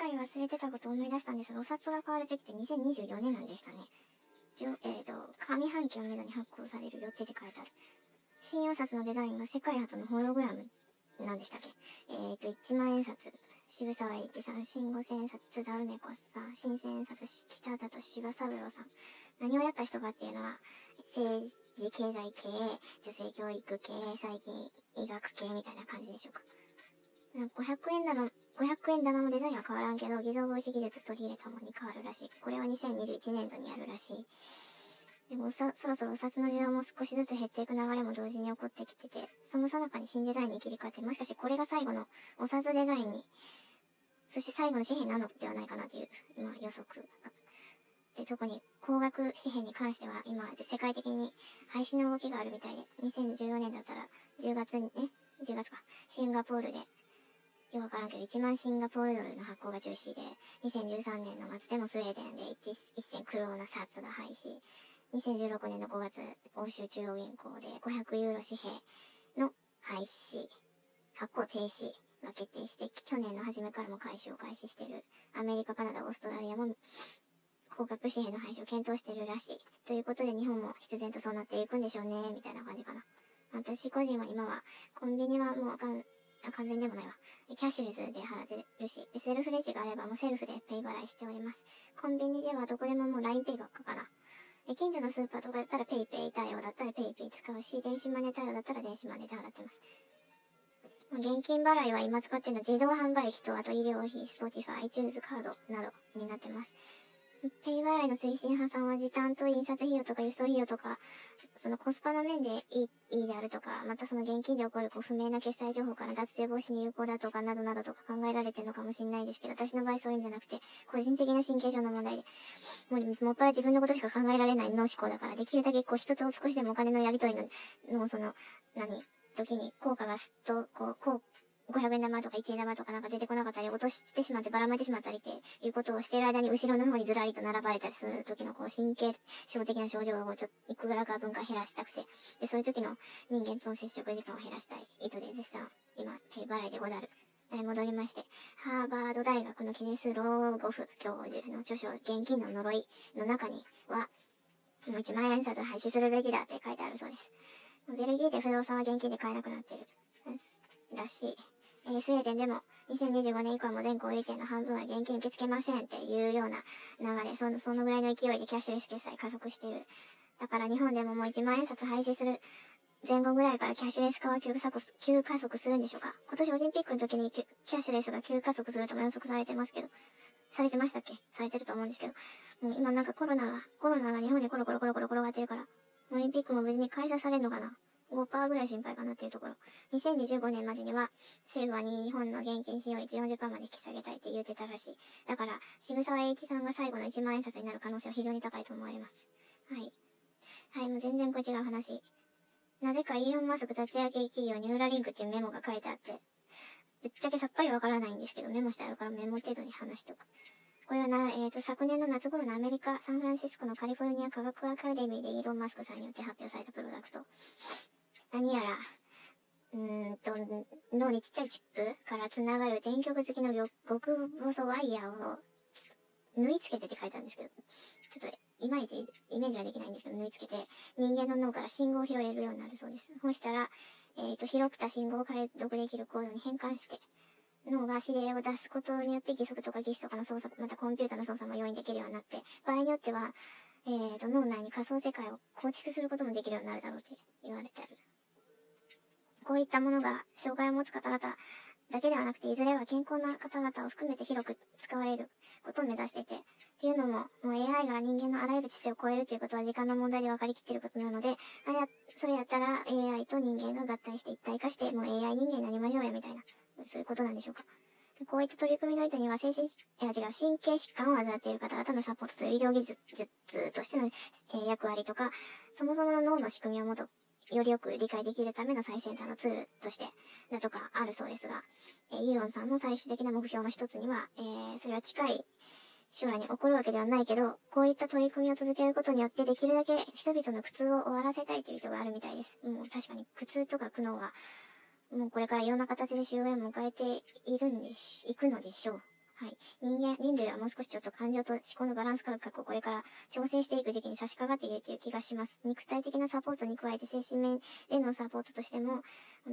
かり忘れてたことを思い出したんですが、お札が変わる時期って2024年なんでしたね。え、ー、と、上半期をめどに発行される予定って書いてある。新お札のデザインが世界初のホログラムなんでしたっけえっ、ー、と、1万円札、渋沢栄一さん、新五千円札、津田梅子さん、新千円札、北里柴三郎さん。何をやった人かっていうのは、政治、経済系、女性教育系、最近医学系みたいな感じでしょうか。500円玉、500円玉のデザインは変わらんけど、偽造防止技術取り入れたものに変わるらしい。これは2021年度にやるらしい。でも、そろそろお札の需要も少しずつ減っていく流れも同時に起こってきてて、その最中に新デザインに切り替わって、もしかしてこれが最後のお札デザインに、そして最後の紙幣なのではないかなという、まあ予測で、特に高額紙幣に関しては今、世界的に廃止の動きがあるみたいで、2014年だったら10月にね、10月か、シンガポールでよくわからんけど、1万シンガポールドルの発行が中止で、2013年の末でもスウェーデンで 1, 1銭クローナ札が廃止。2016年の5月、欧州中央銀行で500ユーロ紙幣の廃止、発行停止が決定して、去年の初めからも開始を開始してる。アメリカ、カナダ、オーストラリアも高額紙幣の廃止を検討してるらしい。ということで日本も必然とそうなっていくんでしょうね、みたいな感じかな。私個人は今は、コンビニはもうわかん、あ完全でもないわ。キャッシュレスで払ってるし、セルフレジがあればもうセルフでペイ払いしております。コンビニではどこでももう LINEPay ばっかかな。近所のスーパーとかだったら PayPay 対応だったら PayPay 使うし、電子マネー対応だったら電子マネーで払ってます。現金払いは今使ってるの自動販売機と、あと医療費、Spotify、iTunes カードなどになってます。ペイ払いの推進派さんは時短と印刷費用とか輸送費用とか、そのコスパの面でいい、いいであるとか、またその現金で起こるこう不明な決済情報から脱税防止に有効だとか、などなどとか考えられてるのかもしれないですけど、私の場合そういうんじゃなくて、個人的な神経上の問題。で、もう、もっぱら自分のことしか考えられない脳思考だから、できるだけこう人と少しでもお金のやり取りの、の、その、何、時に効果がすっと、こう、こう、500円玉とか1円玉とかなんか出てこなかったり、落としてしまってばらまいてしまったりっていうことをしている間に後ろの方にずらりと並ばれたりする時のこう神経症的な症状をちょっといくらか分解減らしたくて、で、そういう時の人間との接触時間を減らしたい意図で絶賛、今、ペイ払いでござる。はい、戻りまして、ハーバード大学のケネス・ローゴフ教授の著書、現金の呪いの中には、1万円札廃止するべきだって書いてあるそうです。ベルギーで不動産は現金で買えなくなってる。らしい。え、スウェーデンでも2025年以降も全小売店の半分は現金受け付けませんっていうような流れ、その、そのぐらいの勢いでキャッシュレス決済加速してる。だから日本でももう1万円札廃止する前後ぐらいからキャッシュレス化は急加速、急加速するんでしょうか。今年オリンピックの時にキャッシュレスが急加速するとも予測されてますけど、されてましたっけ？されてると思うんですけど、もう今なんかコロナが、コロナが日本にコロコロコロコロ転がってるから、オリンピックも無事に開催されるのかな5%ぐらい心配かなっていうところ。2025年までには、政府は日本の現金使用率40%まで引き下げたいって言ってたらしい。だから、渋沢栄一さんが最後の1万円札になる可能性は非常に高いと思われます。はい。はい、もう全然これ違う話。なぜかイーロン・マスク立ち上げ企業ニューラリンクっていうメモが書いてあって、ぶっちゃけさっぱりわからないんですけど、メモしてあるからメモ程度に話しとく。これはな、えっ、ー、と、昨年の夏頃のアメリカ、サンフランシスコのカリフォルニア科学アカデミーでイーロン・マスクさんによって発表されたプロダクト。何やら、うーんと、脳にちっちゃいチップから繋がる電極付きの極細ワイヤーを縫い付けてって書いてあるんですけど、ちょっといまいちイメージはできないんですけど、縫い付けて人間の脳から信号を拾えるようになるそうです。そしたら、えっ、ー、と、拾った信号を解読できるコードに変換して、脳が指令を出すことによって義足とか義手とかの操作、またコンピューターの操作も容易にできるようになって、場合によっては、えっ、ー、と、脳内に仮想世界を構築することもできるようになるだろうって言われてある。こういったものが障害を持つ方々だけではなくて、いずれは健康な方々を含めて広く使われることを目指してて、っていうのも、もう AI が人間のあらゆる知性を超えるということは時間の問題で分かりきっていることなので、あや、それやったら AI と人間が合体して一体化して、もう AI 人間になりましょうよみたいな、そういうことなんでしょうか。こういった取り組みの意図には、精神、いや違う、神経疾患を患っている方々のサポートする医療技術としての、え、役割とか、そもそもの脳の仕組みをもと、よりよく理解できるための最先端のツールとして、だとかあるそうですが、え、イーロンさんの最終的な目標の一つには、えー、それは近い将来に起こるわけではないけど、こういった取り組みを続けることによってできるだけ人々の苦痛を終わらせたいという意図があるみたいです。もう確かに苦痛とか苦悩は、もうこれからいろんな形で終焉を迎えているんでし、行くのでしょう。はい。人間、人類はもう少しちょっと感情と思考のバランス感覚をこれから調整していく時期に差し掛かっているという気がします。肉体的なサポートに加えて精神面でのサポートとしても、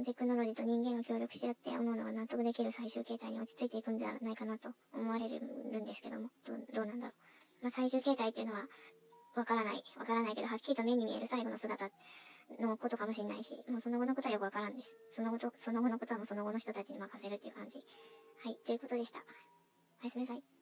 テクノロジーと人間が協力し合って思うのが納得できる最終形態に落ち着いていくんじゃないかなと思われるんですけども、どうどうなんだろう。まあ、最終形態っていうのは、わからない。わからないけど、はっきりと目に見える最後の姿のことかもしれないし、もうその後のことはよくわからんです。その後、その後のことはもうその後の人たちに任せるっていう感じ。はい、ということでした。おやすみなさい。